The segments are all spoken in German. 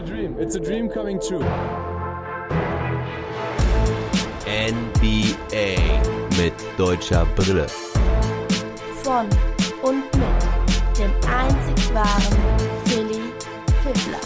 a dream. It's a dream coming true. NBA mit deutscher Brille. Von und mit dem einzig wahren Philly Fiddler.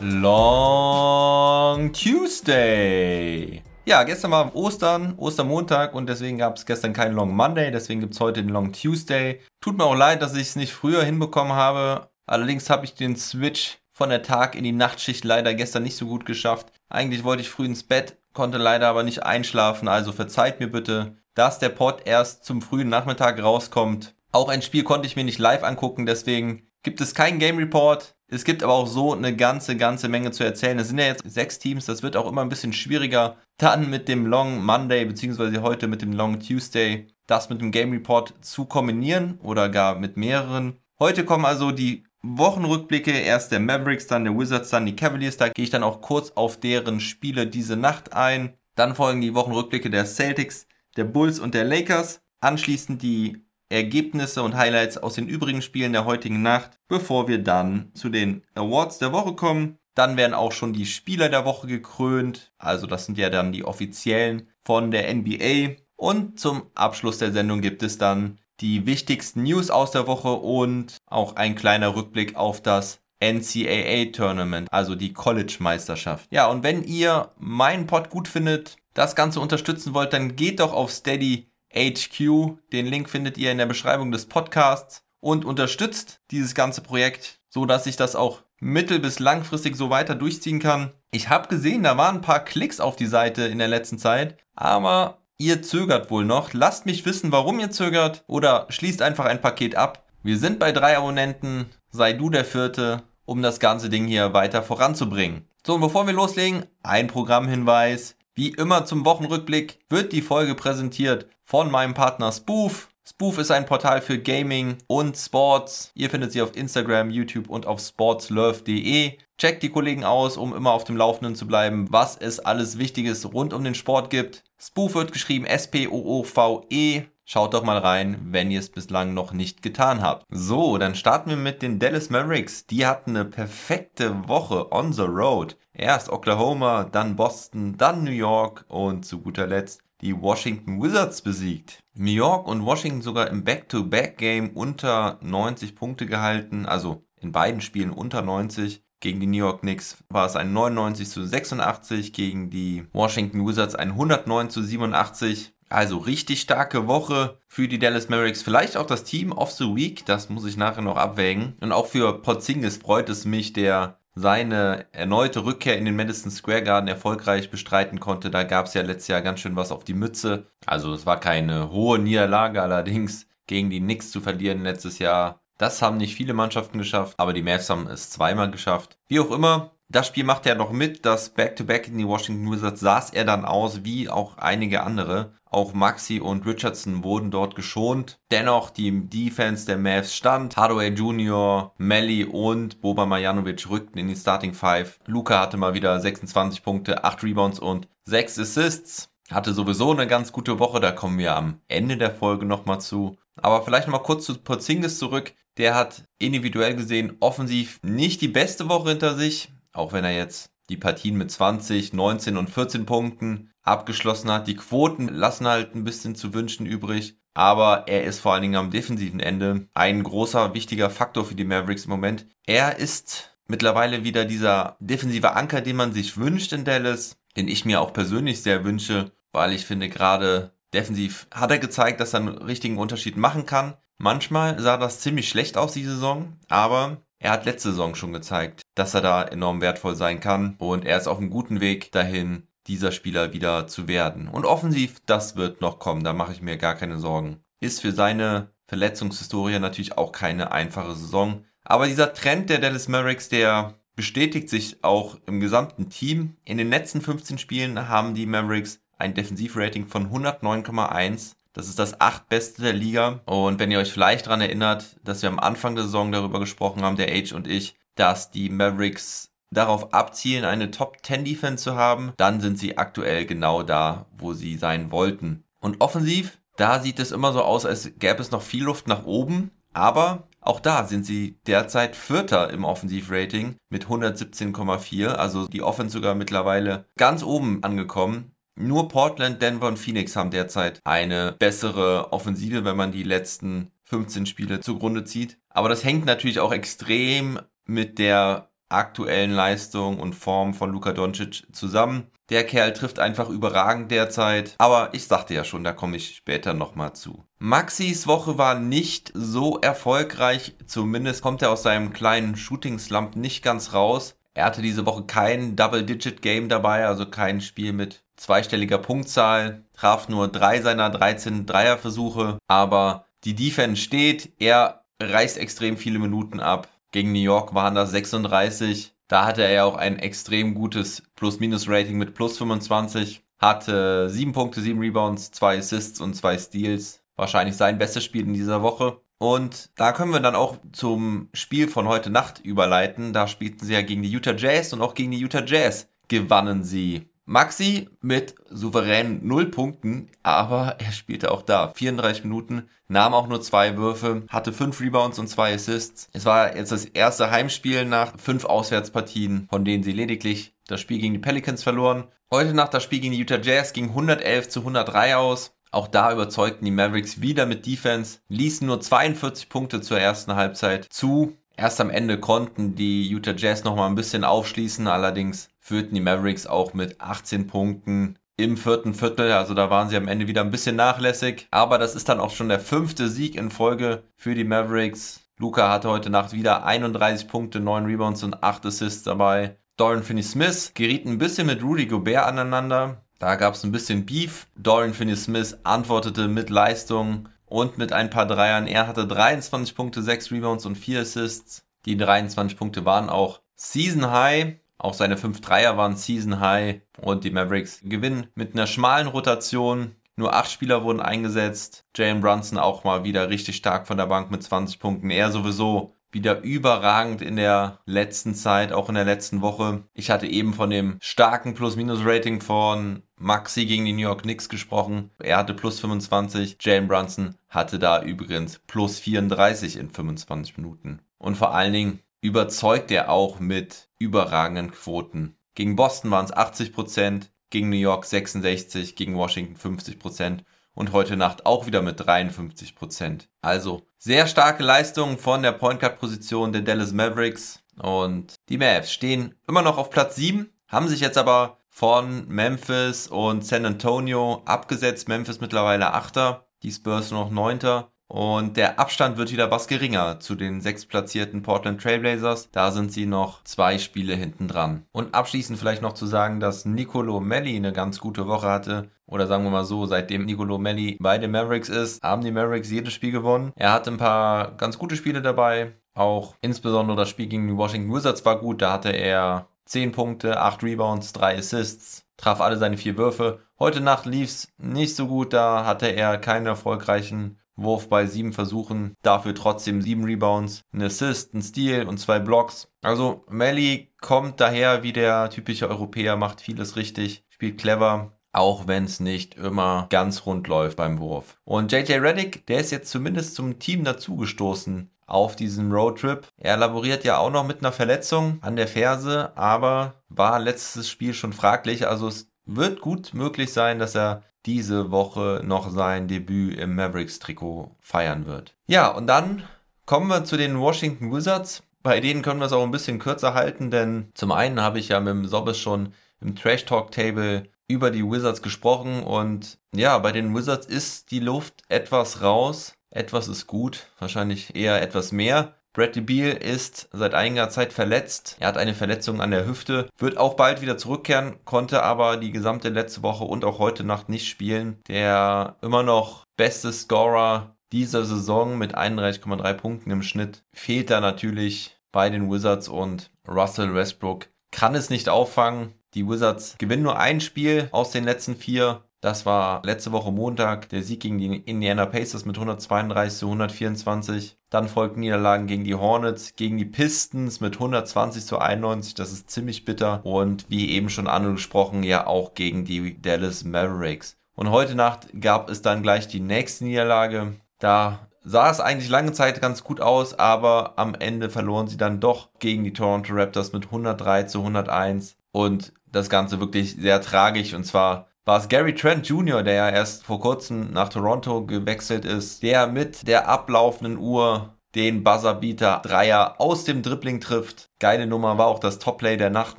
Long Tuesday. Ja, gestern war Ostern, Ostermontag und deswegen gab es gestern keinen Long Monday, deswegen gibt es heute den Long Tuesday. Tut mir auch leid, dass ich es nicht früher hinbekommen habe. Allerdings habe ich den Switch von der Tag in die Nachtschicht leider gestern nicht so gut geschafft. Eigentlich wollte ich früh ins Bett, konnte leider aber nicht einschlafen, also verzeiht mir bitte, dass der Pod erst zum frühen Nachmittag rauskommt. Auch ein Spiel konnte ich mir nicht live angucken, deswegen gibt es keinen Game Report. Es gibt aber auch so eine ganze, ganze Menge zu erzählen. Es sind ja jetzt sechs Teams, das wird auch immer ein bisschen schwieriger. Dann mit dem Long Monday, beziehungsweise heute mit dem Long Tuesday, das mit dem Game Report zu kombinieren oder gar mit mehreren. Heute kommen also die Wochenrückblicke, erst der Mavericks, dann der Wizards, dann die Cavaliers. Da gehe ich dann auch kurz auf deren Spiele diese Nacht ein. Dann folgen die Wochenrückblicke der Celtics, der Bulls und der Lakers. Anschließend die Ergebnisse und Highlights aus den übrigen Spielen der heutigen Nacht, bevor wir dann zu den Awards der Woche kommen. Dann werden auch schon die Spieler der Woche gekrönt. Also das sind ja dann die offiziellen von der NBA. Und zum Abschluss der Sendung gibt es dann die wichtigsten News aus der Woche und auch ein kleiner Rückblick auf das NCAA Tournament, also die College Meisterschaft. Ja, und wenn ihr meinen Pod gut findet, das Ganze unterstützen wollt, dann geht doch auf Steady HQ. Den Link findet ihr in der Beschreibung des Podcasts und unterstützt dieses ganze Projekt, so dass ich das auch mittel- bis langfristig so weiter durchziehen kann. Ich habe gesehen, da waren ein paar Klicks auf die Seite in der letzten Zeit, aber ihr zögert wohl noch. Lasst mich wissen, warum ihr zögert oder schließt einfach ein Paket ab. Wir sind bei drei Abonnenten, sei du der vierte, um das ganze Ding hier weiter voranzubringen. So, und bevor wir loslegen, ein Programmhinweis. Wie immer zum Wochenrückblick wird die Folge präsentiert von meinem Partner Spoof. Spoof ist ein Portal für Gaming und Sports. Ihr findet sie auf Instagram, YouTube und auf sportslove.de. Checkt die Kollegen aus, um immer auf dem Laufenden zu bleiben, was es alles Wichtiges rund um den Sport gibt. Spoof wird geschrieben S-P-O-O-V-E. Schaut doch mal rein, wenn ihr es bislang noch nicht getan habt. So, dann starten wir mit den Dallas Mavericks. Die hatten eine perfekte Woche on the road. Erst Oklahoma, dann Boston, dann New York und zu guter Letzt die Washington Wizards besiegt. New York und Washington sogar im Back-to-Back-Game unter 90 Punkte gehalten, also in beiden Spielen unter 90. Gegen die New York Knicks war es ein 99 zu 86, gegen die Washington Wizards ein 109 zu 87. Also richtig starke Woche für die Dallas Mavericks. Vielleicht auch das Team of the Week, das muss ich nachher noch abwägen. Und auch für Porzingis freut es mich, der seine erneute Rückkehr in den Madison Square Garden erfolgreich bestreiten konnte. Da gab es ja letztes Jahr ganz schön was auf die Mütze. Also es war keine hohe Niederlage, allerdings gegen die Knicks zu verlieren letztes Jahr. Das haben nicht viele Mannschaften geschafft, aber die Mavs haben es zweimal geschafft. Wie auch immer, das Spiel macht er noch mit. Das Back-to-Back -Back in die Washington Wizards saß er dann aus, wie auch einige andere. Auch Maxi und Richardson wurden dort geschont. Dennoch, die Defense der Mavs stand. Hardaway Jr., Melly und Boba Marjanovic rückten in die Starting Five. Luca hatte mal wieder 26 Punkte, 8 Rebounds und 6 Assists. Hatte sowieso eine ganz gute Woche, da kommen wir am Ende der Folge nochmal zu. Aber vielleicht nochmal kurz zu Porzingis zurück. Der hat individuell gesehen offensiv nicht die beste Woche hinter sich, auch wenn er jetzt die Partien mit 20, 19 und 14 Punkten abgeschlossen hat. Die Quoten lassen halt ein bisschen zu wünschen übrig. Aber er ist vor allen Dingen am defensiven Ende ein großer, wichtiger Faktor für die Mavericks im Moment. Er ist mittlerweile wieder dieser defensive Anker, den man sich wünscht in Dallas, den ich mir auch persönlich sehr wünsche, weil ich finde, gerade defensiv hat er gezeigt, dass er einen richtigen Unterschied machen kann. Manchmal sah das ziemlich schlecht aus, die Saison, aber er hat letzte Saison schon gezeigt, dass er da enorm wertvoll sein kann und er ist auf einem guten Weg dahin, dieser Spieler wieder zu werden. Und offensiv, das wird noch kommen, da mache ich mir gar keine Sorgen. Ist für seine Verletzungshistorie natürlich auch keine einfache Saison. Aber dieser Trend der Dallas Mavericks, der bestätigt sich auch im gesamten Team. In den letzten 15 Spielen haben die Mavericks ein Defensivrating von 109,1 das ist das achtbeste der Liga. Und wenn ihr euch vielleicht daran erinnert, dass wir am Anfang der Saison darüber gesprochen haben, der Age und ich, dass die Mavericks darauf abzielen, eine Top 10 Defense zu haben, dann sind sie aktuell genau da, wo sie sein wollten. Und offensiv, da sieht es immer so aus, als gäbe es noch viel Luft nach oben. Aber Auch da sind sie derzeit Vierter im Offensivrating mit 117,4. Also die Offense sogar mittlerweile ganz oben angekommen. Nur Portland, Denver und Phoenix haben derzeit eine bessere Offensive, wenn man die letzten 15 Spiele zugrunde zieht. Aber das hängt natürlich auch extrem mit der aktuellen Leistung und Form von Luka Doncic zusammen. Der Kerl trifft einfach überragend derzeit. Aber ich sagte ja schon, da komme ich später nochmal zu. Maxis Woche war nicht so erfolgreich. Zumindest kommt er aus seinem kleinen Shooting-Slump nicht ganz raus. Er hatte diese Woche kein Double-Digit-Game dabei, also kein Spiel mit zweistelliger Punktzahl. Traf nur drei seiner 13 Dreierversuche. Aber die Defense steht. Er reißt extrem viele Minuten ab. Gegen New York waren das 36. Da hatte er auch ein extrem gutes Plus-Minus-Rating mit plus 25. Hatte 7 Punkte, 7 Rebounds, 2 Assists und 2 Steals. Wahrscheinlich sein bestes Spiel in dieser Woche. Und da können wir dann auch zum Spiel von heute Nacht überleiten. Da spielten sie ja gegen die Utah Jazz und auch gegen die Utah Jazz gewannen sie. Maxi mit souveränen 0 Punkten, aber er spielte auch da 34 Minuten, nahm auch nur zwei Würfe, hatte 5 Rebounds und 2 Assists. Es war jetzt das erste Heimspiel nach 5 Auswärtspartien, von denen sie lediglich das Spiel gegen die Pelicans verloren. Heute Nacht das Spiel gegen die Utah Jazz ging 111 zu 103 aus. Auch da überzeugten die Mavericks wieder mit Defense, ließen nur 42 Punkte zur ersten Halbzeit zu. Erst am Ende konnten die Utah Jazz nochmal ein bisschen aufschließen, allerdings führten die Mavericks auch mit 18 Punkten im vierten Viertel. Also da waren sie am Ende wieder ein bisschen nachlässig. Aber das ist dann auch schon der fünfte Sieg in Folge für die Mavericks. Luca hatte heute Nacht wieder 31 Punkte, 9 Rebounds und 8 Assists dabei. Dorian Finney-Smith geriet ein bisschen mit Rudy Gobert aneinander. Da gab es ein bisschen Beef. Dorian Finney-Smith antwortete mit Leistung und mit ein paar Dreiern. Er hatte 23 Punkte, 6 Rebounds und 4 Assists. Die 23 Punkte waren auch Season High. Auch seine 5 Dreier waren Season High und die Mavericks gewinnen mit einer schmalen Rotation. Nur 8 Spieler wurden eingesetzt. Jalen Brunson auch mal wieder richtig stark von der Bank mit 20 Punkten. Er sowieso wieder überragend in der letzten Zeit, auch in der letzten Woche. Ich hatte eben von dem starken Plus-Minus-Rating von Maxi gegen die New York Knicks gesprochen. Er hatte plus 25. Jalen Brunson hatte da übrigens plus 34 in 25 Minuten. Und vor allen Dingen überzeugt er auch mit überragenden Quoten. Gegen Boston waren es 80%, gegen New York 66%, gegen Washington 50% und heute Nacht auch wieder mit 53%. Also sehr starke Leistungen von der Point Guard Position der Dallas Mavericks und die Mavs stehen immer noch auf Platz 7, haben sich jetzt aber von Memphis und San Antonio abgesetzt. Memphis mittlerweile 8. Die Spurs noch 9. Und der Abstand wird wieder was geringer zu den sechs platzierten Portland Trailblazers. Da sind sie noch zwei Spiele hinten dran. Und abschließend vielleicht noch zu sagen, dass Nicolo Melli eine ganz gute Woche hatte. Oder sagen wir mal so, seitdem Nicolo Melli bei den Mavericks ist, haben die Mavericks jedes Spiel gewonnen. Er hatte ein paar ganz gute Spiele dabei. Auch insbesondere das Spiel gegen die Washington Wizards war gut. Da hatte er 10 Punkte, 8 Rebounds, 3 Assists, traf alle seine vier Würfe. Heute Nacht lief es nicht so gut, da hatte er keinen erfolgreichen Wurf bei sieben Versuchen, dafür trotzdem sieben Rebounds, ein Assist, ein Steal und zwei Blocks. Also Melly kommt daher wie der typische Europäer, macht vieles richtig, spielt clever, auch wenn es nicht immer ganz rund läuft beim Wurf. Und JJ Reddick, der ist jetzt zumindest zum Team dazugestoßen auf diesem Roadtrip. Er laboriert ja auch noch mit einer Verletzung an der Ferse, aber war letztes Spiel schon fraglich. Also es wird gut möglich sein, dass er diese Woche noch sein Debüt im Mavericks-Trikot feiern wird. Ja, und dann kommen wir zu den Washington Wizards. Bei denen können wir es auch ein bisschen kürzer halten, denn zum einen habe ich ja mit dem Sobbes schon im Trash Talk Table über die Wizards gesprochen und ja, bei den Wizards ist die Luft etwas raus. Etwas ist gut, wahrscheinlich eher etwas mehr. Bradley Beal ist seit einiger Zeit verletzt. Er hat eine Verletzung an der Hüfte, wird auch bald wieder zurückkehren, konnte aber die gesamte letzte Woche und auch heute Nacht nicht spielen. Der immer noch beste Scorer dieser Saison mit 31,3 Punkten im Schnitt fehlt da natürlich bei den Wizards und Russell Westbrook kann es nicht auffangen. Die Wizards gewinnen nur ein Spiel aus den letzten vier das war letzte Woche Montag der Sieg gegen die Indiana Pacers mit 132 zu 124. Dann folgten Niederlagen gegen die Hornets, gegen die Pistons mit 120 zu 91. Das ist ziemlich bitter. Und wie eben schon angesprochen, ja auch gegen die Dallas Mavericks. Und heute Nacht gab es dann gleich die nächste Niederlage. Da sah es eigentlich lange Zeit ganz gut aus, aber am Ende verloren sie dann doch gegen die Toronto Raptors mit 103 zu 101 und das Ganze wirklich sehr tragisch und zwar war es Gary Trent Jr., der ja erst vor kurzem nach Toronto gewechselt ist, der mit der ablaufenden Uhr den Buzzerbeater Dreier aus dem Dribbling trifft. Geile Nummer war auch das Topplay der Nacht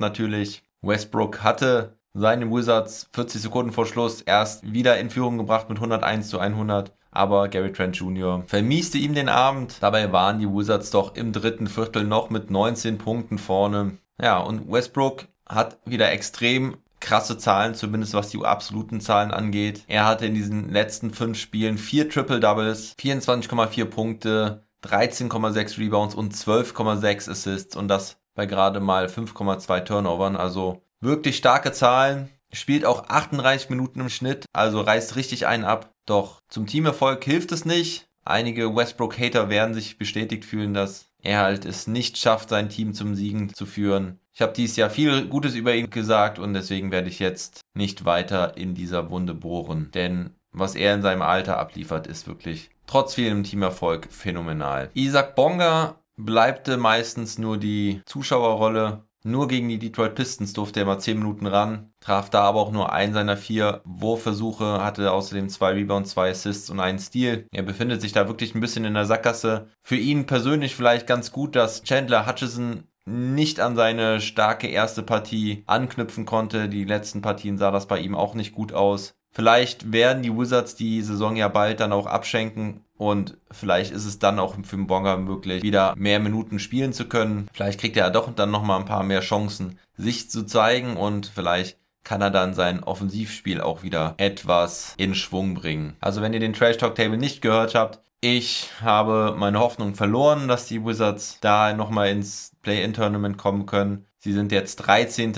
natürlich. Westbrook hatte seine Wizards 40 Sekunden vor Schluss erst wieder in Führung gebracht mit 101 zu 100. Aber Gary Trent Jr. vermieste ihm den Abend. Dabei waren die Wizards doch im dritten Viertel noch mit 19 Punkten vorne. Ja, und Westbrook hat wieder extrem krasse Zahlen, zumindest was die absoluten Zahlen angeht. Er hatte in diesen letzten fünf Spielen vier Triple Doubles, 24,4 Punkte, 13,6 Rebounds und 12,6 Assists und das bei gerade mal 5,2 Turnovern. Also wirklich starke Zahlen. Spielt auch 38 Minuten im Schnitt, also reißt richtig einen ab. Doch zum Teamerfolg hilft es nicht. Einige Westbrook-Hater werden sich bestätigt fühlen, dass er halt es nicht schafft, sein Team zum Siegen zu führen. Ich habe dieses Jahr viel Gutes über ihn gesagt und deswegen werde ich jetzt nicht weiter in dieser Wunde bohren. Denn was er in seinem Alter abliefert, ist wirklich trotz vielem Teamerfolg phänomenal. Isaac Bonga bleibte meistens nur die Zuschauerrolle. Nur gegen die Detroit Pistons durfte er mal 10 Minuten ran, traf da aber auch nur einen seiner vier Wurfversuche, hatte außerdem zwei Rebounds, zwei Assists und einen Steal. Er befindet sich da wirklich ein bisschen in der Sackgasse. Für ihn persönlich vielleicht ganz gut, dass Chandler Hutchison nicht an seine starke erste Partie anknüpfen konnte. Die letzten Partien sah das bei ihm auch nicht gut aus. Vielleicht werden die Wizards die Saison ja bald dann auch abschenken und vielleicht ist es dann auch für Mbonga möglich, wieder mehr Minuten spielen zu können. Vielleicht kriegt er ja doch dann nochmal ein paar mehr Chancen, sich zu zeigen und vielleicht kann er dann sein Offensivspiel auch wieder etwas in Schwung bringen. Also wenn ihr den Trash Talk Table nicht gehört habt, ich habe meine Hoffnung verloren, dass die Wizards da nochmal ins Play-In-Tournament kommen können. Sie sind jetzt 13.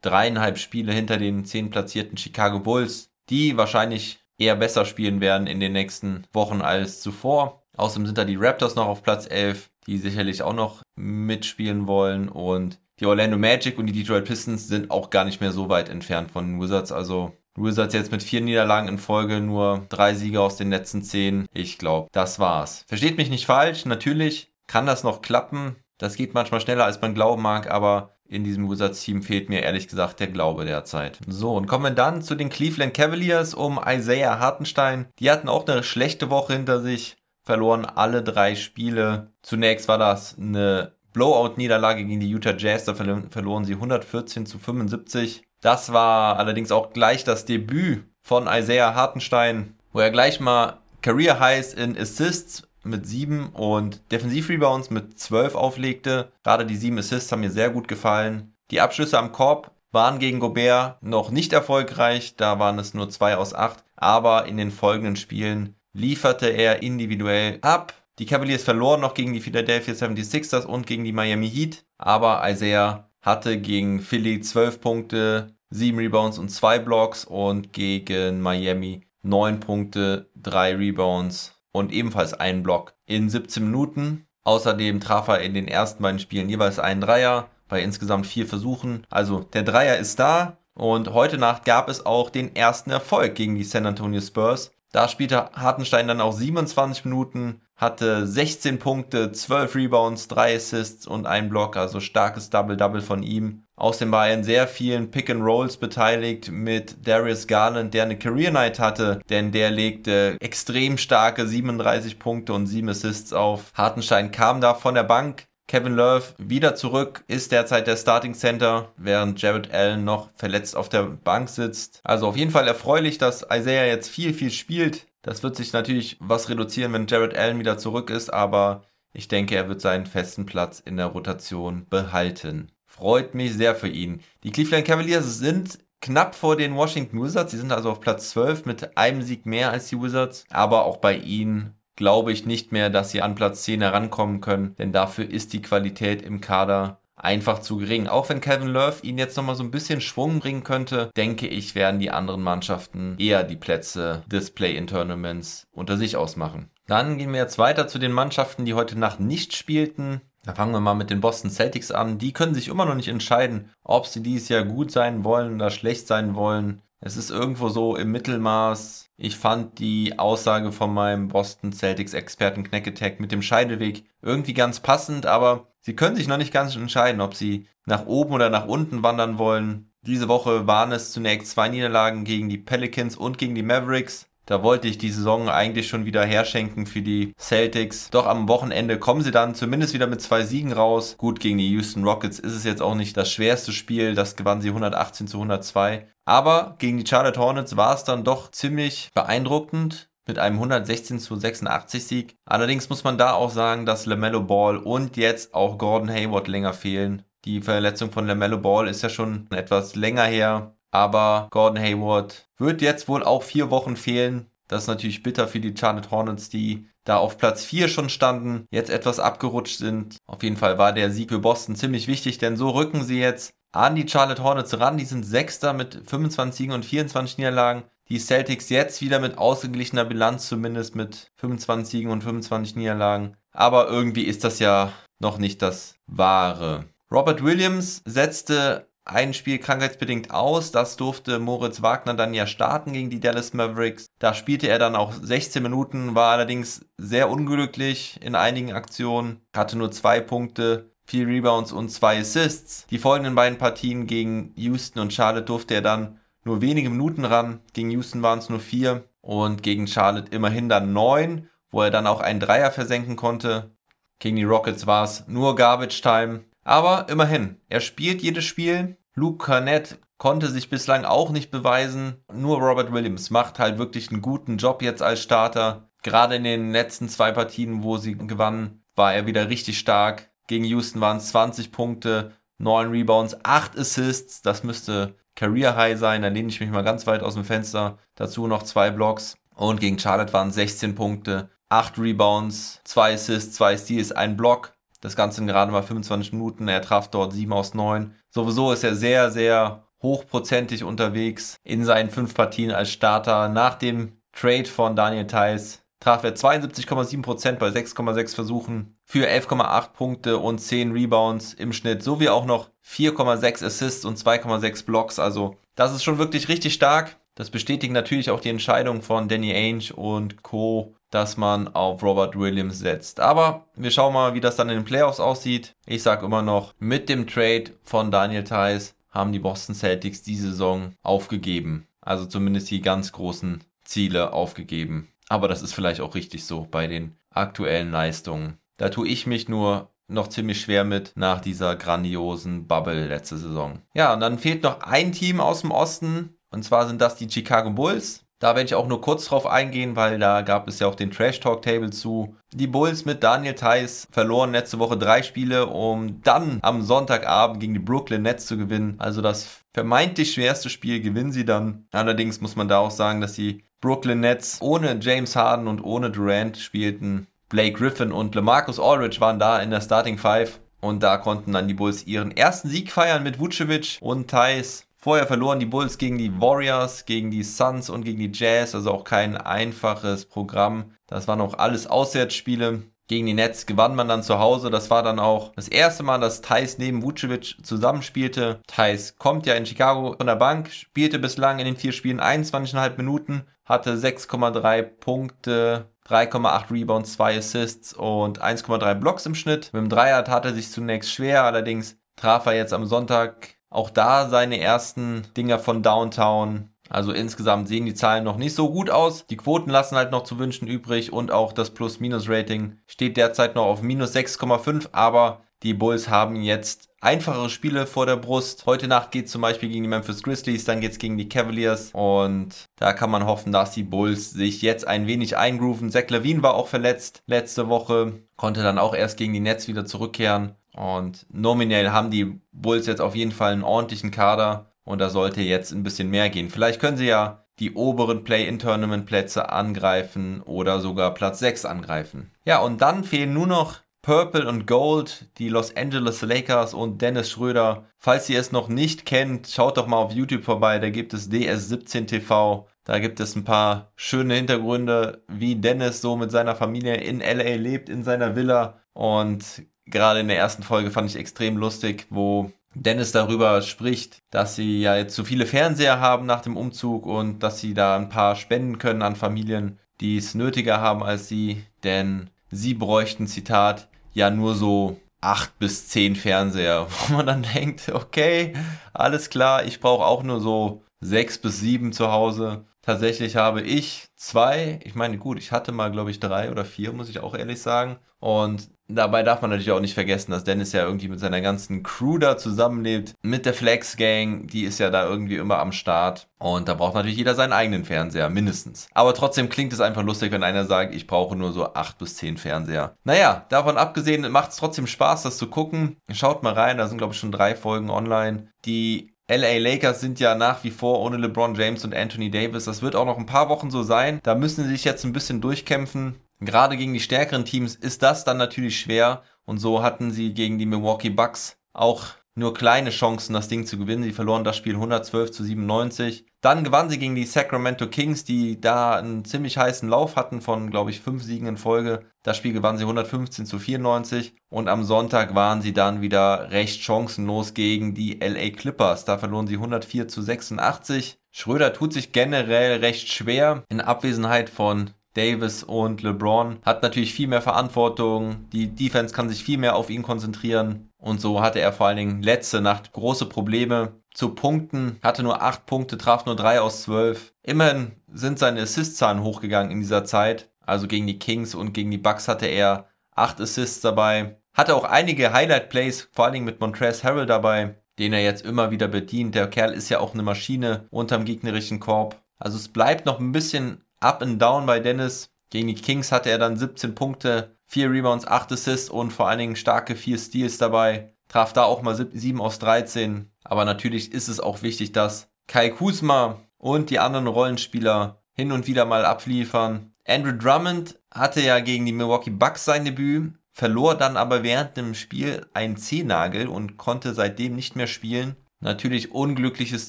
Dreieinhalb Spiele hinter den 10 platzierten Chicago Bulls die wahrscheinlich eher besser spielen werden in den nächsten Wochen als zuvor. Außerdem sind da die Raptors noch auf Platz 11, die sicherlich auch noch mitspielen wollen und die Orlando Magic und die Detroit Pistons sind auch gar nicht mehr so weit entfernt von den Wizards. Also Wizards jetzt mit vier Niederlagen in Folge, nur drei Siege aus den letzten zehn. Ich glaube, das war's. Versteht mich nicht falsch, natürlich kann das noch klappen. Das geht manchmal schneller, als man glauben mag, aber in diesem Wizards-Team fehlt mir ehrlich gesagt der Glaube derzeit. So, und kommen wir dann zu den Cleveland Cavaliers um Isaiah Hartenstein. Die hatten auch eine schlechte Woche hinter sich, verloren alle drei Spiele. Zunächst war das eine Blowout-Niederlage gegen die Utah Jazz, da verloren sie 114 zu 75. Das war allerdings auch gleich das Debüt von Isaiah Hartenstein, wo er gleich mal Career Highs in Assists mit 7 und Defensiv-Rebounds mit 12 auflegte. Gerade die 7 Assists haben mir sehr gut gefallen. Die Abschlüsse am Korb waren gegen Gobert noch nicht erfolgreich, da waren es nur 2 aus 8, aber in den folgenden Spielen lieferte er individuell ab. Die Cavaliers verloren noch gegen die Philadelphia 76ers und gegen die Miami Heat, aber Isaiah hatte gegen Philly 12 Punkte, 7 Rebounds und 2 Blocks und gegen Miami 9 Punkte, 3 Rebounds und ebenfalls einen Block in 17 Minuten. Außerdem traf er in den ersten beiden Spielen jeweils einen Dreier bei insgesamt vier Versuchen. Also der Dreier ist da und heute Nacht gab es auch den ersten Erfolg gegen die San Antonio Spurs. Da spielte Hartenstein dann auch 27 Minuten, hatte 16 Punkte, 12 Rebounds, 3 Assists und ein Block, also starkes Double-Double von ihm. Außerdem war er in sehr vielen Pick-and-Rolls beteiligt mit Darius Garland, der eine Career Night hatte, denn der legte extrem starke 37 Punkte und 7 Assists auf. Hartenstein kam da von der Bank, Kevin Love wieder zurück, ist derzeit der Starting Center, während Jared Allen noch verletzt auf der Bank sitzt. Also auf jeden Fall erfreulich, dass Isaiah jetzt viel, viel spielt. Das wird sich natürlich was reduzieren, wenn Jared Allen wieder zurück ist, aber ich denke, er wird seinen festen Platz in der Rotation behalten. Freut mich sehr für ihn. Die Cleveland Cavaliers sind knapp vor den Washington Wizards. Sie sind also auf Platz 12 mit einem Sieg mehr als die Wizards. Aber auch bei ihnen glaube ich nicht mehr, dass sie an Platz 10 herankommen können, denn dafür ist die Qualität im Kader einfach zu gering. Auch wenn Kevin Love ihn jetzt nochmal so ein bisschen Schwung bringen könnte, denke ich, werden die anderen Mannschaften eher die Plätze des Play-in-Tournaments unter sich ausmachen. Dann gehen wir jetzt weiter zu den Mannschaften, die heute Nacht nicht spielten. Da fangen wir mal mit den Boston Celtics an. Die können sich immer noch nicht entscheiden, ob sie dieses Jahr gut sein wollen oder schlecht sein wollen. Es ist irgendwo so im Mittelmaß. Ich fand die Aussage von meinem Boston Celtics Experten Knack mit dem Scheideweg irgendwie ganz passend, aber sie können sich noch nicht ganz entscheiden, ob sie nach oben oder nach unten wandern wollen. Diese Woche waren es zunächst zwei Niederlagen gegen die Pelicans und gegen die Mavericks. Da wollte ich die Saison eigentlich schon wieder herschenken für die Celtics. Doch am Wochenende kommen sie dann zumindest wieder mit zwei Siegen raus. Gut, gegen die Houston Rockets ist es jetzt auch nicht das schwerste Spiel. Das gewannen sie 118 zu 102. Aber gegen die Charlotte Hornets war es dann doch ziemlich beeindruckend mit einem 116 zu 86 Sieg. Allerdings muss man da auch sagen, dass LaMelo Ball und jetzt auch Gordon Hayward länger fehlen. Die Verletzung von LaMelo Ball ist ja schon etwas länger her. Aber Gordon Hayward wird jetzt wohl auch vier Wochen fehlen. Das ist natürlich bitter für die Charlotte Hornets, die da auf Platz 4 schon standen, jetzt etwas abgerutscht sind. Auf jeden Fall war der Sieg für Boston ziemlich wichtig, denn so rücken sie jetzt an die Charlotte Hornets ran. Die sind Sechster mit 25 Siegen und 24 Niederlagen. Die Celtics jetzt wieder mit ausgeglichener Bilanz, zumindest mit 25 Siegen und 25 Niederlagen. Aber irgendwie ist das ja noch nicht das Wahre. Robert Williams setzte ein Spiel krankheitsbedingt aus. Das durfte Moritz Wagner dann ja starten gegen die Dallas Mavericks. Da spielte er dann auch 16 Minuten, war allerdings sehr unglücklich in einigen Aktionen, hatte nur zwei Punkte, vier Rebounds und zwei Assists. Die folgenden beiden Partien gegen Houston und Charlotte durfte er dann nur wenige Minuten ran. Gegen Houston waren es nur vier und gegen Charlotte immerhin dann neun, wo er dann auch einen Dreier versenken konnte. Gegen die Rockets war es nur Garbage Time. Aber immerhin, er spielt jedes Spiel. Luke Cornett konnte sich bislang auch nicht beweisen. Nur Robert Williams macht halt wirklich einen guten Job jetzt als Starter. Gerade in den letzten zwei Partien, wo sie gewannen, war er wieder richtig stark. Gegen Houston waren es 20 Punkte, 9 Rebounds, 8 Assists. Das müsste Career High sein. Da lehne ich mich mal ganz weit aus dem Fenster. Dazu noch zwei Blocks. Und gegen Charlotte waren es 16 Punkte, 8 Rebounds, 2 Assists, 2 Steals, 1 Block. Das Ganze in gerade mal 25 Minuten. Er traf dort 7 aus 9. Sowieso ist er sehr, sehr hochprozentig unterwegs in seinen fünf Partien als Starter. Nach dem Trade von Daniel Theiss traf er 72,7% bei 6,6 Versuchen für 11,8 Punkte und 10 Rebounds im Schnitt, sowie auch noch 4,6 Assists und 2,6 Blocks. Also das ist schon wirklich richtig stark. Das bestätigt natürlich auch die Entscheidung von Danny Ainge und Co dass man auf Robert Williams setzt. Aber wir schauen mal, wie das dann in den Playoffs aussieht. Ich sage immer noch, mit dem Trade von Daniel Theiss haben die Boston Celtics die Saison aufgegeben. Also zumindest die ganz großen Ziele aufgegeben. Aber das ist vielleicht auch richtig so bei den aktuellen Leistungen. Da tue ich mich nur noch ziemlich schwer mit nach dieser grandiosen Bubble letzte Saison. Ja, und dann fehlt noch ein Team aus dem Osten. Und zwar sind das die Chicago Bulls. Da werde ich auch nur kurz drauf eingehen, weil da gab es ja auch den Trash Talk Table zu. Die Bulls mit Daniel Theiss verloren letzte Woche drei Spiele, um dann am Sonntagabend gegen die Brooklyn Nets zu gewinnen. Also das vermeintlich schwerste Spiel gewinnen sie dann. Allerdings muss man da auch sagen, dass die Brooklyn Nets ohne James Harden und ohne Durant spielten. Blake Griffin und LeMarcus Aldridge waren da in der Starting Five. Und da konnten dann die Bulls ihren ersten Sieg feiern mit Vucevic und Thais. Vorher verloren die Bulls gegen die Warriors, gegen die Suns und gegen die Jazz, also auch kein einfaches Programm. Das waren auch alles Auswärtsspiele. Gegen die Nets gewann man dann zu Hause. Das war dann auch das erste Mal, dass Thais neben Vucevic zusammenspielte. Thais kommt ja in Chicago von der Bank, spielte bislang in den vier Spielen 21,5 Minuten, hatte 6,3 Punkte, 3,8 Rebounds, 2 Assists und 1,3 Blocks im Schnitt. Mit dem Dreier tat er sich zunächst schwer, allerdings traf er jetzt am Sonntag auch da seine ersten Dinger von Downtown. Also insgesamt sehen die Zahlen noch nicht so gut aus. Die Quoten lassen halt noch zu wünschen übrig und auch das Plus-Minus-Rating steht derzeit noch auf minus 6,5, aber die Bulls haben jetzt einfachere Spiele vor der Brust. Heute Nacht geht es zum Beispiel gegen die Memphis Grizzlies, dann geht es gegen die Cavaliers und da kann man hoffen, dass die Bulls sich jetzt ein wenig eingrooven. Zach Levine war auch verletzt letzte Woche, konnte dann auch erst gegen die Nets wieder zurückkehren. Und nominell haben die Bulls jetzt auf jeden Fall einen ordentlichen Kader und da sollte jetzt ein bisschen mehr gehen. Vielleicht können sie ja die oberen Play-in-Tournament-Plätze angreifen oder sogar Platz 6 angreifen. Ja, und dann fehlen nur noch Purple und Gold, die Los Angeles Lakers und Dennis Schröder. Falls ihr es noch nicht kennt, schaut doch mal auf YouTube vorbei, da gibt es DS17 TV. Da gibt es ein paar schöne Hintergründe, wie Dennis so mit seiner Familie in LA lebt, in seiner Villa und gerade in der ersten Folge fand ich extrem lustig, wo Dennis darüber spricht, dass sie ja jetzt zu viele Fernseher haben nach dem Umzug und dass sie da ein paar spenden können an Familien, die es nötiger haben als sie, denn sie bräuchten, Zitat, ja nur so acht bis zehn Fernseher, wo man dann denkt, okay, alles klar, ich brauche auch nur so sechs bis sieben zu Hause. Tatsächlich habe ich zwei, ich meine, gut, ich hatte mal, glaube ich, drei oder vier, muss ich auch ehrlich sagen. Und dabei darf man natürlich auch nicht vergessen, dass Dennis ja irgendwie mit seiner ganzen Crew da zusammenlebt. Mit der Flex Gang, die ist ja da irgendwie immer am Start. Und da braucht natürlich jeder seinen eigenen Fernseher, mindestens. Aber trotzdem klingt es einfach lustig, wenn einer sagt, ich brauche nur so acht bis zehn Fernseher. Naja, davon abgesehen macht es trotzdem Spaß, das zu gucken. Schaut mal rein, da sind, glaube ich, schon drei Folgen online. Die LA Lakers sind ja nach wie vor ohne LeBron James und Anthony Davis. Das wird auch noch ein paar Wochen so sein. Da müssen sie sich jetzt ein bisschen durchkämpfen. Gerade gegen die stärkeren Teams ist das dann natürlich schwer. Und so hatten sie gegen die Milwaukee Bucks auch nur kleine Chancen, das Ding zu gewinnen. Sie verloren das Spiel 112 zu 97. Dann gewannen sie gegen die Sacramento Kings, die da einen ziemlich heißen Lauf hatten von, glaube ich, fünf Siegen in Folge. Das Spiel gewannen sie 115 zu 94. Und am Sonntag waren sie dann wieder recht chancenlos gegen die LA Clippers. Da verloren sie 104 zu 86. Schröder tut sich generell recht schwer in Abwesenheit von Davis und LeBron hat natürlich viel mehr Verantwortung. Die Defense kann sich viel mehr auf ihn konzentrieren. Und so hatte er vor allen Dingen letzte Nacht große Probleme zu punkten. Hatte nur 8 Punkte, traf nur 3 aus 12. Immerhin sind seine Assist-Zahlen hochgegangen in dieser Zeit. Also gegen die Kings und gegen die Bucks hatte er 8 Assists dabei. Hatte auch einige Highlight-Plays, vor allen Dingen mit Montrezl Harrell dabei, den er jetzt immer wieder bedient. Der Kerl ist ja auch eine Maschine unterm gegnerischen Korb. Also es bleibt noch ein bisschen up and down bei Dennis. Gegen die Kings hatte er dann 17 Punkte, 4 Rebounds, 8 Assists und vor allen Dingen starke 4 Steals dabei. Traf da auch mal 7 aus 13. Aber natürlich ist es auch wichtig, dass Kai Kuzma und die anderen Rollenspieler hin und wieder mal abliefern. Andrew Drummond hatte ja gegen die Milwaukee Bucks sein Debüt, verlor dann aber während dem Spiel einen Zehennagel und konnte seitdem nicht mehr spielen. Natürlich unglückliches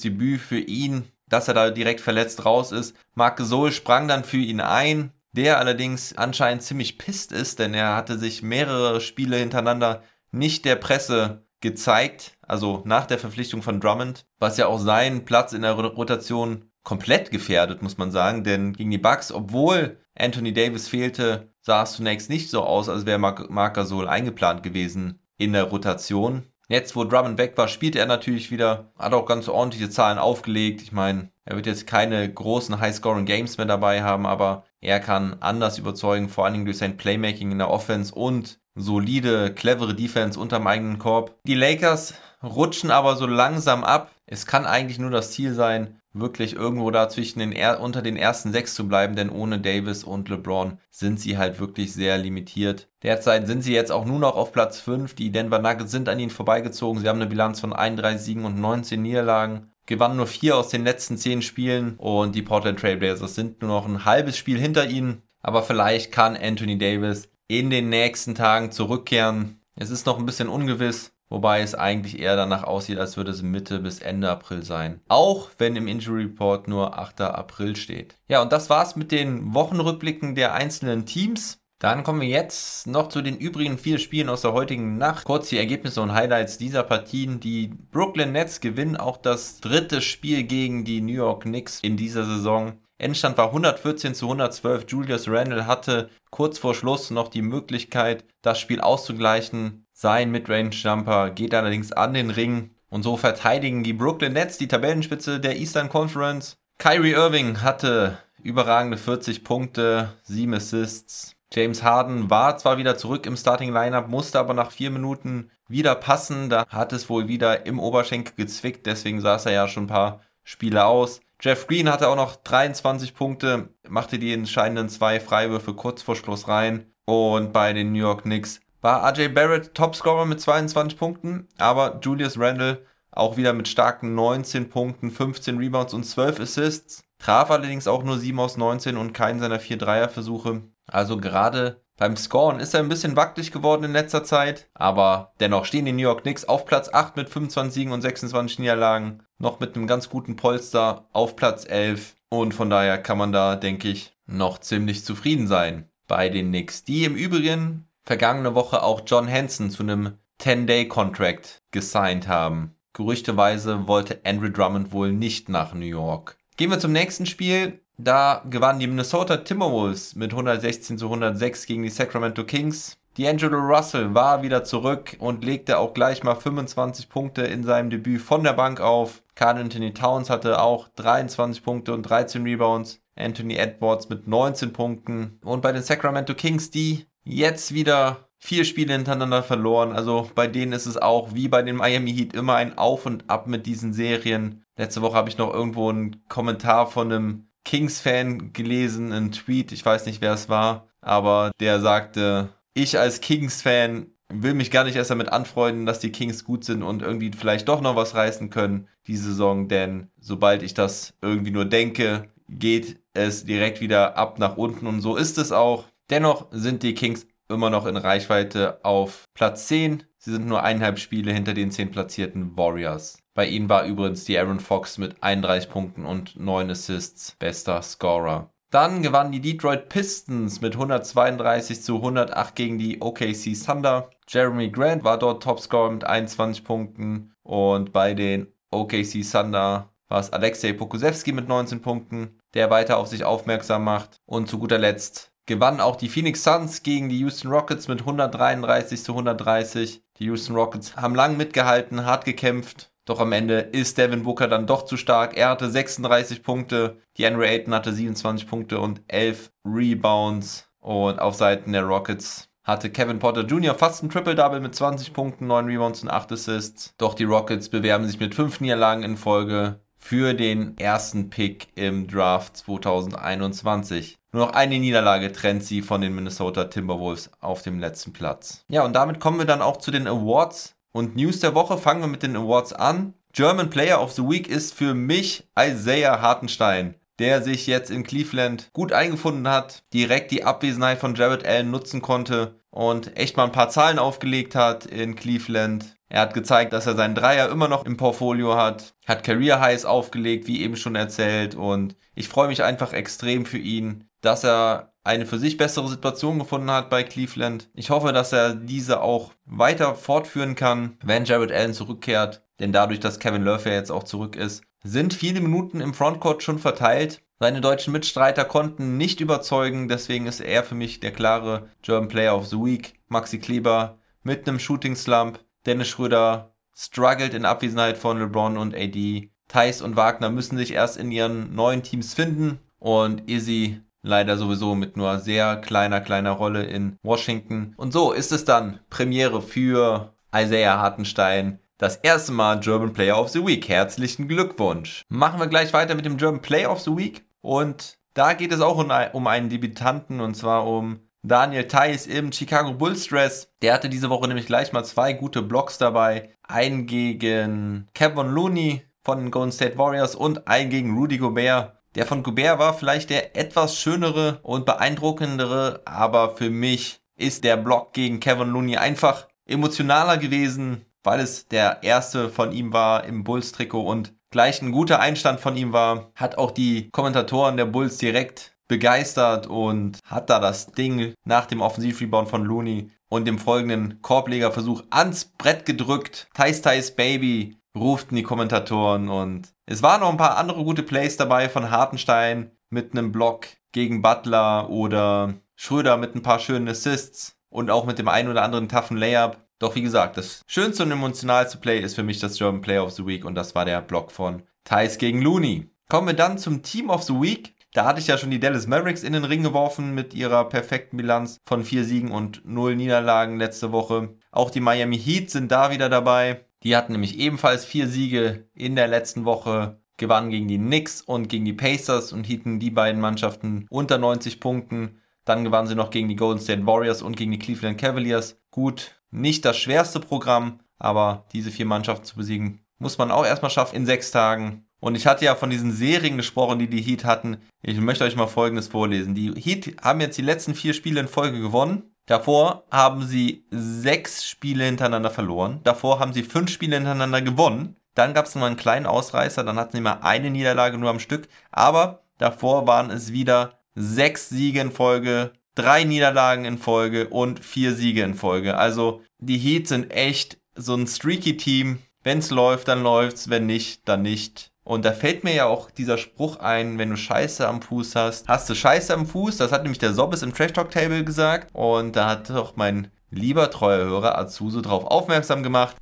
Debüt für ihn, dass er da direkt verletzt raus ist. Marc Gasol sprang dann für ihn ein, der allerdings anscheinend ziemlich pisst ist, denn er hatte sich mehrere Spiele hintereinander nicht der Presse gezeigt, also nach der Verpflichtung von Drummond, was ja auch seinen Platz in der Rotation komplett gefährdet, muss man sagen, denn gegen die Bucks, obwohl Anthony Davis fehlte, sah es zunächst nicht so aus, als wäre Marc Gasol eingeplant gewesen in der Rotation. Jetzt, wo Drummond weg war, spielt er natürlich wieder, hat auch ganz ordentliche Zahlen aufgelegt. Ich meine, er wird jetzt keine großen High-Scoring-Games mehr dabei haben, aber er kann anders überzeugen, vor allen Dingen durch sein Playmaking in der Offense und solide, clevere Defense unterm eigenen Korb. Die Lakers rutschen aber so langsam ab. Es kann eigentlich nur das Ziel sein, wirklich irgendwo da zwischen den unter den ersten sechs zu bleiben, denn ohne Davis und LeBron sind sie halt wirklich sehr limitiert. Derzeit sind sie jetzt auch nur noch auf Platz 5. Die Denver Nuggets sind an ihnen vorbeigezogen. Sie haben eine Bilanz von 31 Siegen und 19 Niederlagen. Gewannen nur vier aus den letzten zehn Spielen und die Portland Trailblazers sind nur noch ein halbes Spiel hinter ihnen. Aber vielleicht kann Anthony Davis in den nächsten Tagen zurückkehren. Es ist noch ein bisschen ungewiss. Wobei es eigentlich eher danach aussieht, als würde es Mitte bis Ende April sein. Auch wenn im Injury Report nur 8. April steht. Ja, und das war's mit den Wochenrückblicken der einzelnen Teams. Dann kommen wir jetzt noch zu den übrigen vier Spielen aus der heutigen Nacht. Kurz die Ergebnisse und Highlights dieser Partien. Die Brooklyn Nets gewinnen auch das dritte Spiel gegen die New York Knicks in dieser Saison. Endstand war 114 zu 112. Julius Randle hatte kurz vor Schluss noch die Möglichkeit, das Spiel auszugleichen. Sein Midrange-Jumper geht allerdings an den Ring und so verteidigen die Brooklyn Nets die Tabellenspitze der Eastern Conference. Kyrie Irving hatte überragende 40 Punkte, 7 Assists. James Harden war zwar wieder zurück im Starting Lineup, musste aber nach 4 Minuten wieder passen. Da hat es wohl wieder im Oberschenkel gezwickt, deswegen saß er ja schon ein paar Spiele aus. Jeff Green hatte auch noch 23 Punkte, machte die entscheidenden zwei Freiwürfe kurz vor Schluss rein. Und bei den New York Knicks war RJ Barrett Topscorer mit 22 Punkten, aber Julius Randle auch wieder mit starken 19 Punkten, 15 Rebounds und 12 Assists. Traf allerdings auch nur 7 aus 19 und keinen seiner 4 Dreierversuche. Also gerade beim Scoren ist er ein bisschen wackelig geworden in letzter Zeit, aber dennoch stehen die New York Knicks auf Platz 8 mit 25 Siegen und 26 Niederlagen, noch mit einem ganz guten Polster auf Platz 11 und von daher kann man da, denke ich, noch ziemlich zufrieden sein bei den Knicks, die im Übrigen vergangene Woche auch John Hanson zu einem 10-Day-Contract gesigned haben. Gerüchteweise wollte Andrew Drummond wohl nicht nach New York. Gehen wir zum nächsten Spiel. Da gewannen die Minnesota Timberwolves mit 116 zu 106 gegen die Sacramento Kings. D'Angelo Russell war wieder zurück und legte auch gleich mal 25 Punkte in seinem Debüt von der Bank auf. Carl Anthony Towns hatte auch 23 Punkte und 13 Rebounds. Anthony Edwards mit 19 Punkten. Und bei den Sacramento Kings, die jetzt wieder vier Spiele hintereinander verloren. Also bei denen ist es auch wie bei den Miami Heat immer ein Auf und Ab mit diesen Serien. Letzte Woche habe ich noch irgendwo einen Kommentar von einem Kings-Fan gelesen, einen Tweet, ich weiß nicht, wer es war, aber der sagte, ich als Kings-Fan will mich gar nicht erst damit anfreunden, dass die Kings gut sind und irgendwie vielleicht doch noch was reißen können diese Saison, denn sobald ich das irgendwie nur denke, geht es direkt wieder ab nach unten und so ist es auch. Dennoch sind die Kings immer noch in Reichweite auf Platz 10. Sie sind nur eineinhalb Spiele hinter den 10 platzierten Warriors. Bei ihnen war übrigens die Aaron Fox mit 31 Punkten und 9 Assists bester Scorer. Dann gewannen die Detroit Pistons mit 132 zu 108 gegen die OKC Thunder. Jeremy Grant war dort Topscorer mit 21 Punkten und bei den OKC Thunder war es Alexei Pokusewski mit 19 Punkten, der weiter auf sich aufmerksam macht. Und zu guter Letzt gewannen auch die Phoenix Suns gegen die Houston Rockets mit 133 zu 130. Die Houston Rockets haben lang mitgehalten, hart gekämpft doch am Ende ist Devin Booker dann doch zu stark. Er hatte 36 Punkte, die Henry Ayton hatte 27 Punkte und 11 Rebounds. Und auf Seiten der Rockets hatte Kevin Porter Jr. fast ein Triple-Double mit 20 Punkten, 9 Rebounds und 8 Assists. Doch die Rockets bewerben sich mit 5 Niederlagen in Folge für den ersten Pick im Draft 2021. Nur noch eine Niederlage trennt sie von den Minnesota Timberwolves auf dem letzten Platz. Ja, und damit kommen wir dann auch zu den Awards und News der Woche fangen wir mit den Awards an. German Player of the Week ist für mich Isaiah Hartenstein, der sich jetzt in Cleveland gut eingefunden hat, direkt die Abwesenheit von Jared Allen nutzen konnte und echt mal ein paar Zahlen aufgelegt hat in Cleveland. Er hat gezeigt, dass er seinen Dreier immer noch im Portfolio hat, hat Career Highs aufgelegt, wie eben schon erzählt und ich freue mich einfach extrem für ihn, dass er eine für sich bessere Situation gefunden hat bei Cleveland. Ich hoffe, dass er diese auch weiter fortführen kann, wenn Jared Allen zurückkehrt. Denn dadurch, dass Kevin Love jetzt auch zurück ist, sind viele Minuten im Frontcourt schon verteilt. Seine deutschen Mitstreiter konnten nicht überzeugen, deswegen ist er für mich der klare German Player of the Week. Maxi Kleber mit einem Shooting Slump. Dennis Schröder struggelt in Abwesenheit von LeBron und AD. Thais und Wagner müssen sich erst in ihren neuen Teams finden. Und Izzy leider sowieso mit nur sehr kleiner, kleiner Rolle in Washington. Und so ist es dann Premiere für Isaiah Hartenstein. Das erste Mal German Player of the Week. Herzlichen Glückwunsch. Machen wir gleich weiter mit dem German Player of the Week. Und da geht es auch um einen Debütanten und zwar um Daniel Theiss im Chicago Bulls Dress. Der hatte diese Woche nämlich gleich mal zwei gute Blocks dabei. Einen gegen Kevin Looney von den Golden State Warriors und einen gegen Rudy Gobert. Der von Gobert war vielleicht der etwas schönere und beeindruckendere, aber für mich ist der Block gegen Kevin Looney einfach emotionaler gewesen, weil es der erste von ihm war im Bulls-Trikot und gleich ein guter Einstand von ihm war. Hat auch die Kommentatoren der Bulls direkt begeistert und hat da das Ding nach dem Offensivrebound von Looney und dem folgenden Korblegerversuch ans Brett gedrückt. Thais Thais Baby ruften die Kommentatoren und es waren noch ein paar andere gute Plays dabei von Hartenstein mit einem Block gegen Butler oder Schröder mit ein paar schönen Assists und auch mit dem einen oder anderen toughen Layup. Doch wie gesagt, das schönste und emotionalste Play ist für mich das German Player of the Week und das war der Block von Thais gegen Looney. Kommen wir dann zum Team of the Week. Da hatte ich ja schon die Dallas Mavericks in den Ring geworfen mit ihrer perfekten Bilanz von vier Siegen und null Niederlagen letzte Woche. Auch die Miami Heat sind da wieder dabei. Die hatten nämlich ebenfalls vier Siege in der letzten Woche, gewannen gegen die Knicks und gegen die Pacers und hielten die beiden Mannschaften unter 90 Punkten. Dann gewannen sie noch gegen die Golden State Warriors und gegen die Cleveland Cavaliers. Gut, nicht das schwerste Programm, aber diese vier Mannschaften zu besiegen, muss man auch erstmal schaffen in sechs Tagen. Und ich hatte ja von diesen Serien gesprochen, die die Heat hatten. Ich möchte euch mal Folgendes vorlesen. Die Heat haben jetzt die letzten vier Spiele in Folge gewonnen. Davor haben sie sechs Spiele hintereinander verloren. Davor haben sie fünf Spiele hintereinander gewonnen. Dann gab es nochmal einen kleinen Ausreißer. Dann hatten sie mal eine Niederlage nur am Stück. Aber davor waren es wieder sechs Siege in Folge, drei Niederlagen in Folge und vier Siege in Folge. Also die Heat sind echt so ein streaky Team. Wenn es läuft, dann läuft's. Wenn nicht, dann nicht. Und da fällt mir ja auch dieser Spruch ein, wenn du Scheiße am Fuß hast, hast du Scheiße am Fuß. Das hat nämlich der Sobbes im Trash Talk Table gesagt. Und da hat doch mein lieber treuer Hörer Azuso darauf aufmerksam gemacht.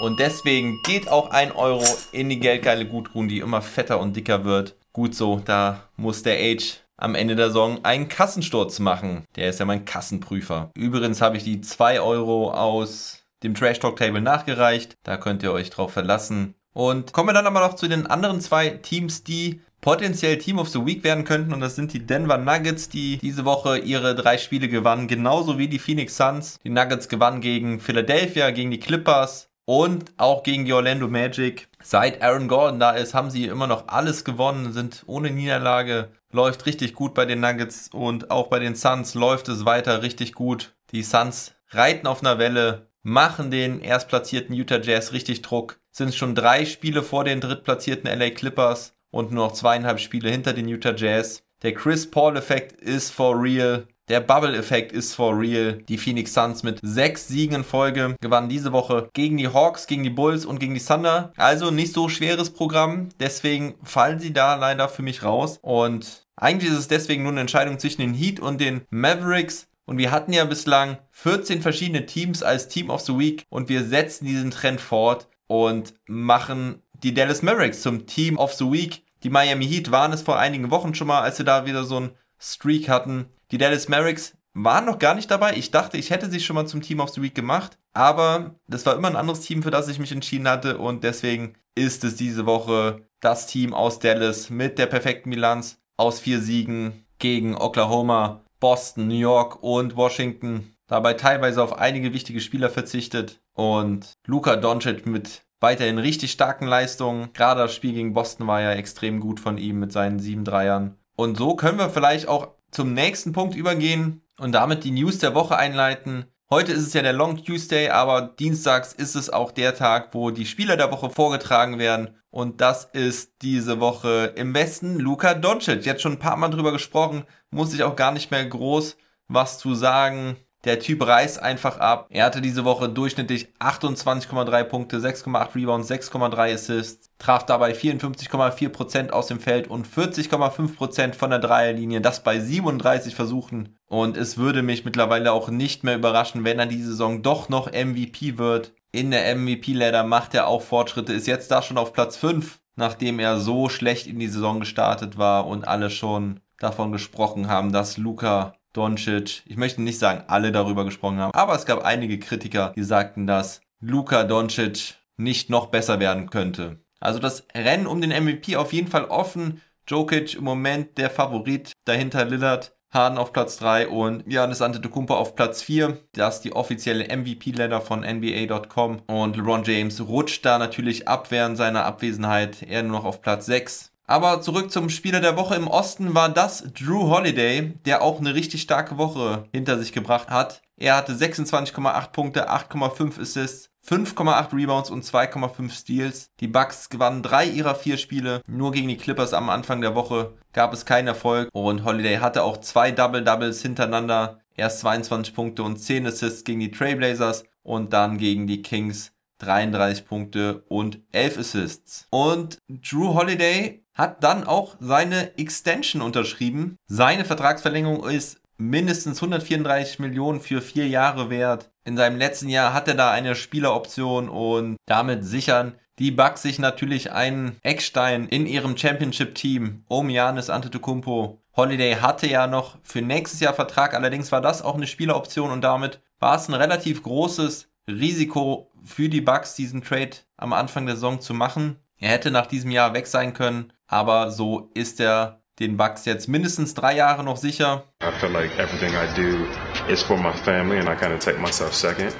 Und deswegen geht auch ein Euro in die geldgeile Gutruhen, die immer fetter und dicker wird. Gut so, da muss der Age am Ende der Saison einen Kassensturz machen. Der ist ja mein Kassenprüfer. Übrigens habe ich die 2 Euro aus dem Trash Talk Table nachgereicht. Da könnt ihr euch drauf verlassen. Und kommen wir dann aber noch zu den anderen zwei Teams, die potenziell Team of the Week werden könnten. Und das sind die Denver Nuggets, die diese Woche ihre drei Spiele gewannen. Genauso wie die Phoenix Suns. Die Nuggets gewannen gegen Philadelphia, gegen die Clippers und auch gegen die Orlando Magic. Seit Aaron Gordon da ist, haben sie immer noch alles gewonnen, sind ohne Niederlage läuft richtig gut bei den Nuggets und auch bei den Suns läuft es weiter richtig gut. Die Suns reiten auf einer Welle, machen den erstplatzierten Utah Jazz richtig Druck, sind schon drei Spiele vor den drittplatzierten LA Clippers und nur noch zweieinhalb Spiele hinter den Utah Jazz. Der Chris Paul-Effekt ist for real. Der Bubble-Effekt ist for real. Die Phoenix Suns mit sechs Siegen in Folge gewannen diese Woche gegen die Hawks, gegen die Bulls und gegen die Thunder. Also nicht so schweres Programm. Deswegen fallen sie da leider für mich raus. Und eigentlich ist es deswegen nur eine Entscheidung zwischen den Heat und den Mavericks. Und wir hatten ja bislang 14 verschiedene Teams als Team of the Week und wir setzen diesen Trend fort und machen die Dallas Mavericks zum Team of the Week. Die Miami Heat waren es vor einigen Wochen schon mal, als sie da wieder so einen Streak hatten. Die Dallas Mavericks waren noch gar nicht dabei. Ich dachte, ich hätte sie schon mal zum Team of the Week gemacht. Aber das war immer ein anderes Team, für das ich mich entschieden hatte. Und deswegen ist es diese Woche das Team aus Dallas mit der perfekten Bilanz aus vier Siegen gegen Oklahoma, Boston, New York und Washington. Dabei teilweise auf einige wichtige Spieler verzichtet. Und Luka Doncic mit weiterhin richtig starken Leistungen. Gerade das Spiel gegen Boston war ja extrem gut von ihm mit seinen sieben Dreiern. Und so können wir vielleicht auch zum nächsten Punkt übergehen und damit die News der Woche einleiten. Heute ist es ja der Long Tuesday, aber dienstags ist es auch der Tag, wo die Spieler der Woche vorgetragen werden. Und das ist diese Woche im Westen Luka Doncic. Jetzt schon ein paar Mal drüber gesprochen, muss ich auch gar nicht mehr groß was zu sagen. Der Typ reißt einfach ab. Er hatte diese Woche durchschnittlich 28,3 Punkte, 6,8 Rebounds, 6,3 Assists, traf dabei 54,4% aus dem Feld und 40,5% von der Dreierlinie, das bei 37 Versuchen. Und es würde mich mittlerweile auch nicht mehr überraschen, wenn er diese Saison doch noch MVP wird. In der MVP-Ladder macht er auch Fortschritte, ist jetzt da schon auf Platz 5, nachdem er so schlecht in die Saison gestartet war und alle schon davon gesprochen haben, dass Luca Doncic, ich möchte nicht sagen, alle darüber gesprochen haben, aber es gab einige Kritiker, die sagten, dass Luka Doncic nicht noch besser werden könnte. Also das Rennen um den MVP auf jeden Fall offen. Jokic im Moment der Favorit, dahinter Lillard, Harden auf Platz 3 und Giannis Antetokounmpo auf Platz 4. Das ist die offizielle MVP-Ladder von NBA.com und LeBron James rutscht da natürlich ab während seiner Abwesenheit, er nur noch auf Platz 6. Aber zurück zum Spieler der Woche im Osten war das Drew Holiday, der auch eine richtig starke Woche hinter sich gebracht hat. Er hatte 26,8 Punkte, 8,5 Assists, 5,8 Rebounds und 2,5 Steals. Die Bucks gewannen drei ihrer vier Spiele. Nur gegen die Clippers am Anfang der Woche gab es keinen Erfolg. Und Holiday hatte auch zwei Double-Doubles hintereinander. Erst 22 Punkte und 10 Assists gegen die Trailblazers und dann gegen die Kings 33 Punkte und 11 Assists. Und Drew Holiday hat dann auch seine Extension unterschrieben. Seine Vertragsverlängerung ist mindestens 134 Millionen für vier Jahre wert. In seinem letzten Jahr hat er da eine Spieleroption und damit sichern die Bucks sich natürlich einen Eckstein in ihrem Championship-Team um Janis Antetokounmpo. Holiday hatte ja noch für nächstes Jahr Vertrag, allerdings war das auch eine Spieleroption und damit war es ein relativ großes Risiko für die Bucks, diesen Trade am Anfang der Saison zu machen. Er hätte nach diesem Jahr weg sein können, aber so ist er den Bucks jetzt mindestens drei Jahre noch sicher. I feel like everything I do is for my family and I kind of take myself second.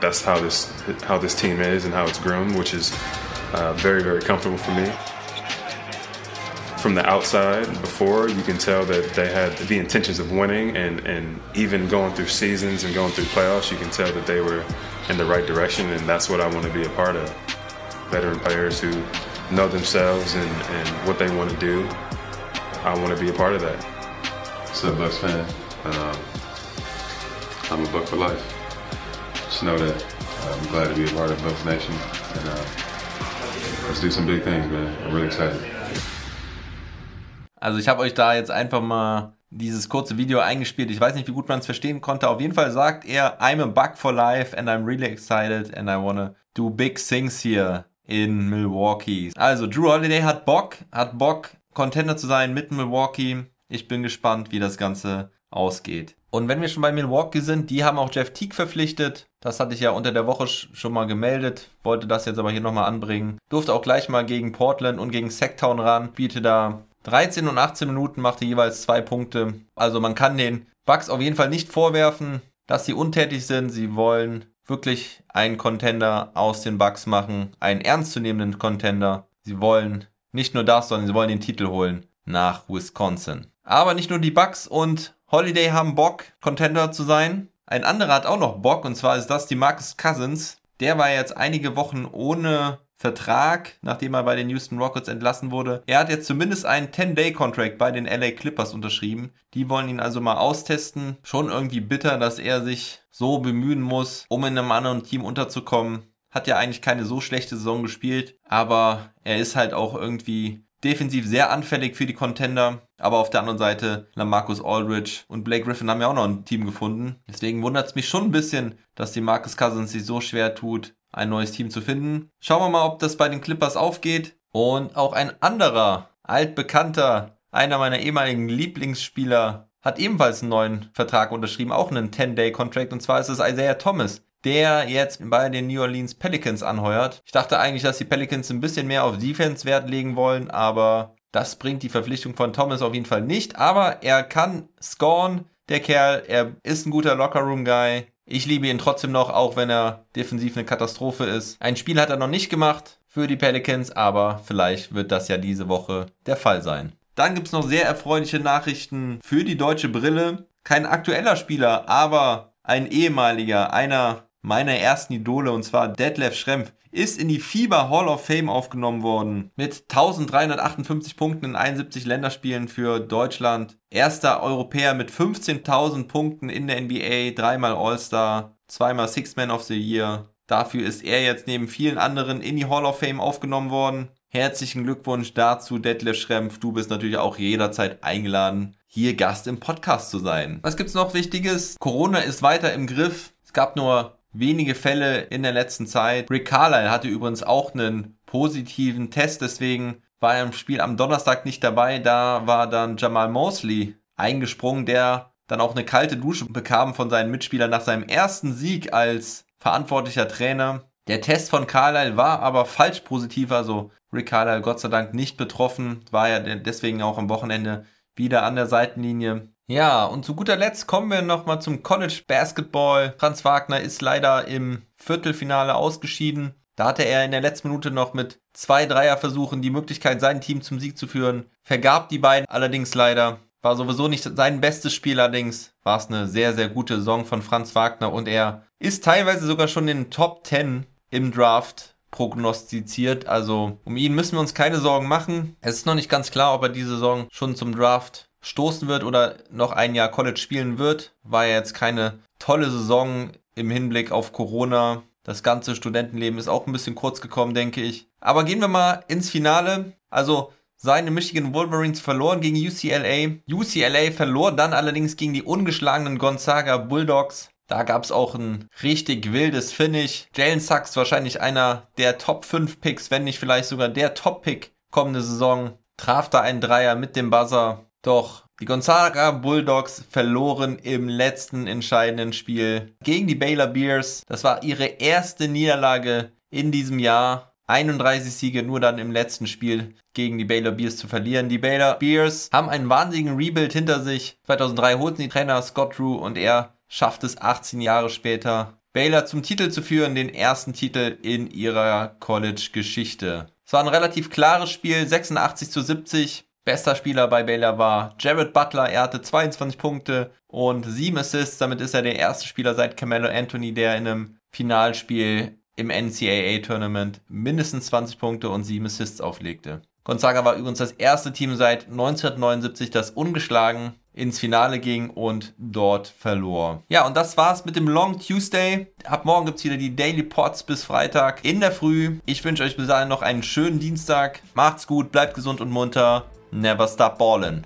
That's how this how this team is and how it's grown, which is uh, very very comfortable for me. From the outside, before you can tell that they had the intentions of winning, and and even going through seasons and going through playoffs, you can tell that they were in the right direction, and that's what I want to be a part of. Veteran players who know themselves and, and what they want to do. I want to be a part of that. So, Bucks fan, uh, I'm a Buck for life. Just know that uh, I'm glad to be a part of Bucks Nation. And uh, let's do some big things, man. I'm really excited. Also ich habe euch da jetzt einfach mal dieses kurze Video eingespielt. Ich weiß nicht, wie gut man es verstehen konnte. Auf jeden Fall sagt er, I'm a Buck for life and I'm really excited and I wanna do big things here in Milwaukee. Also Drew Holiday hat Bock, hat Bock, Contender zu sein mit Milwaukee. Ich bin gespannt, wie das Ganze ausgeht. Und wenn wir schon bei Milwaukee sind, die haben auch Jeff Teague verpflichtet. Das hatte ich ja unter der Woche schon mal gemeldet, wollte das jetzt aber hier nochmal anbringen. Durfte auch gleich mal gegen Portland und gegen Sacktown ran, biete da 13 und 18 Minuten, machte jeweils zwei Punkte. Also man kann den Bucks auf jeden Fall nicht vorwerfen, dass sie untätig sind. Sie wollen wirklich einen Contender aus den Bucks machen, einen ernstzunehmenden Contender. Sie wollen nicht nur das, sondern sie wollen den Titel holen nach Wisconsin. Aber nicht nur die Bucks und Holiday haben Bock, Contender zu sein. Ein anderer hat auch noch Bock und zwar ist das die Marcus Cousins. Der war jetzt einige Wochen ohne Vertrag, nachdem er bei den Houston Rockets entlassen wurde. Er hat jetzt zumindest einen 10-Day-Contract bei den LA Clippers unterschrieben. Die wollen ihn also mal austesten. Schon irgendwie bitter, dass er sich so bemühen muss, um in einem anderen Team unterzukommen. Hat ja eigentlich keine so schlechte Saison gespielt, aber er ist halt auch irgendwie defensiv sehr anfällig für die Contender. Aber auf der anderen Seite, Lamarcus Aldridge und Blake Griffin haben ja auch noch ein Team gefunden. Deswegen wundert es mich schon ein bisschen, dass die Marcus Cousins sich so schwer tut, ein neues Team zu finden. Schauen wir mal, ob das bei den Clippers aufgeht. Und auch ein anderer, altbekannter, einer meiner ehemaligen Lieblingsspieler, hat ebenfalls einen neuen Vertrag unterschrieben, auch einen 10-Day-Contract. Und zwar ist es Isaiah Thomas, der jetzt bei den New Orleans Pelicans anheuert. Ich dachte eigentlich, dass die Pelicans ein bisschen mehr auf Defense Wert legen wollen, aber das bringt die Verpflichtung von Thomas auf jeden Fall nicht. Aber er kann scoren, der Kerl. Er ist ein guter Lockerroom-Guy. Ich liebe ihn trotzdem noch, auch wenn er defensiv eine Katastrophe ist. Ein Spiel hat er noch nicht gemacht für die Pelicans, aber vielleicht wird das ja diese Woche der Fall sein. Dann gibt es noch sehr erfreuliche Nachrichten für die deutsche Brille. Kein aktueller Spieler, aber ein ehemaliger, einer meiner ersten Idole, und zwar Detlef Schrempf, ist in die FIBA Hall of Fame aufgenommen worden. Mit 1358 Punkten in 71 Länderspielen für Deutschland. Erster Europäer mit 15.000 Punkten in der NBA, dreimal All-Star, zweimal Six Man of the Year. Dafür ist er jetzt neben vielen anderen in die Hall of Fame aufgenommen worden. Herzlichen Glückwunsch dazu, Detlef Schrempf. Du bist natürlich auch jederzeit eingeladen, hier Gast im Podcast zu sein. Was gibt's noch Wichtiges? Corona ist weiter im Griff. Es gab nur wenige Fälle in der letzten Zeit. Rick Carlisle hatte übrigens auch einen positiven Test, deswegen war er im Spiel am Donnerstag nicht dabei. Da war dann Jamal Mosley eingesprungen, der dann auch eine kalte Dusche bekam von seinen Mitspielern nach seinem ersten Sieg als verantwortlicher Trainer. Der Test von Carlisle war aber falsch positiv, also Rick Carlisle Gott sei Dank nicht betroffen, war ja deswegen auch am Wochenende wieder an der Seitenlinie. Ja, und zu guter Letzt kommen wir nochmal zum College Basketball. Franz Wagner ist leider im Viertelfinale ausgeschieden. Da hatte er in der letzten Minute noch mit zwei Dreierversuchen die Möglichkeit, sein Team zum Sieg zu führen. Vergab die beiden allerdings leider. War sowieso nicht sein bestes Spiel, allerdings war es eine sehr, sehr gute Saison von Franz Wagner und er ist teilweise sogar schon in den Top 10 im Draft prognostiziert. Also um ihn müssen wir uns keine Sorgen machen. Es ist noch nicht ganz klar, ob er diese Saison schon zum Draft stoßen wird oder noch ein Jahr College spielen wird. War ja jetzt keine tolle Saison im Hinblick auf Corona. Das ganze Studentenleben ist auch ein bisschen kurz gekommen, denke ich. Aber gehen wir mal ins Finale. Also seine Michigan Wolverines verloren gegen UCLA. UCLA verlor dann allerdings gegen die ungeschlagenen Gonzaga Bulldogs. Da gab es auch ein richtig wildes Finish. Jalen Sachs wahrscheinlich einer der Top 5 Picks, wenn nicht vielleicht sogar der Top Pick kommende Saison. Traf da einen Dreier mit dem Buzzer. Doch die Gonzaga Bulldogs verloren im letzten entscheidenden Spiel gegen die Baylor Bears. Das war ihre erste Niederlage in diesem Jahr. 31 Siege nur dann im letzten Spiel gegen die Baylor Bears zu verlieren. Die Baylor Bears haben einen wahnsinnigen Rebuild hinter sich. 2003 holten die Trainer Scott Drew und er schafft es 18 Jahre später, Baylor zum Titel zu führen, den ersten Titel in ihrer College-Geschichte. Es war ein relativ klares Spiel, 86 zu 70. Bester Spieler bei Baylor war Jared Butler. Er hatte 22 Punkte und 7 Assists. Damit ist er der erste Spieler seit Carmelo Anthony, der in einem Finalspiel im NCAA-Tournament mindestens 20 Punkte und 7 Assists auflegte. Gonzaga war übrigens das erste Team seit 1979, das ungeschlagen ins Finale ging und dort verlor. Ja, und das war's mit dem Long Tuesday. Ab morgen gibt's wieder die Daily Pots bis Freitag in der Früh. Ich wünsche euch bis dahin noch einen schönen Dienstag. Macht's gut, bleibt gesund und munter. Never stop ballin'.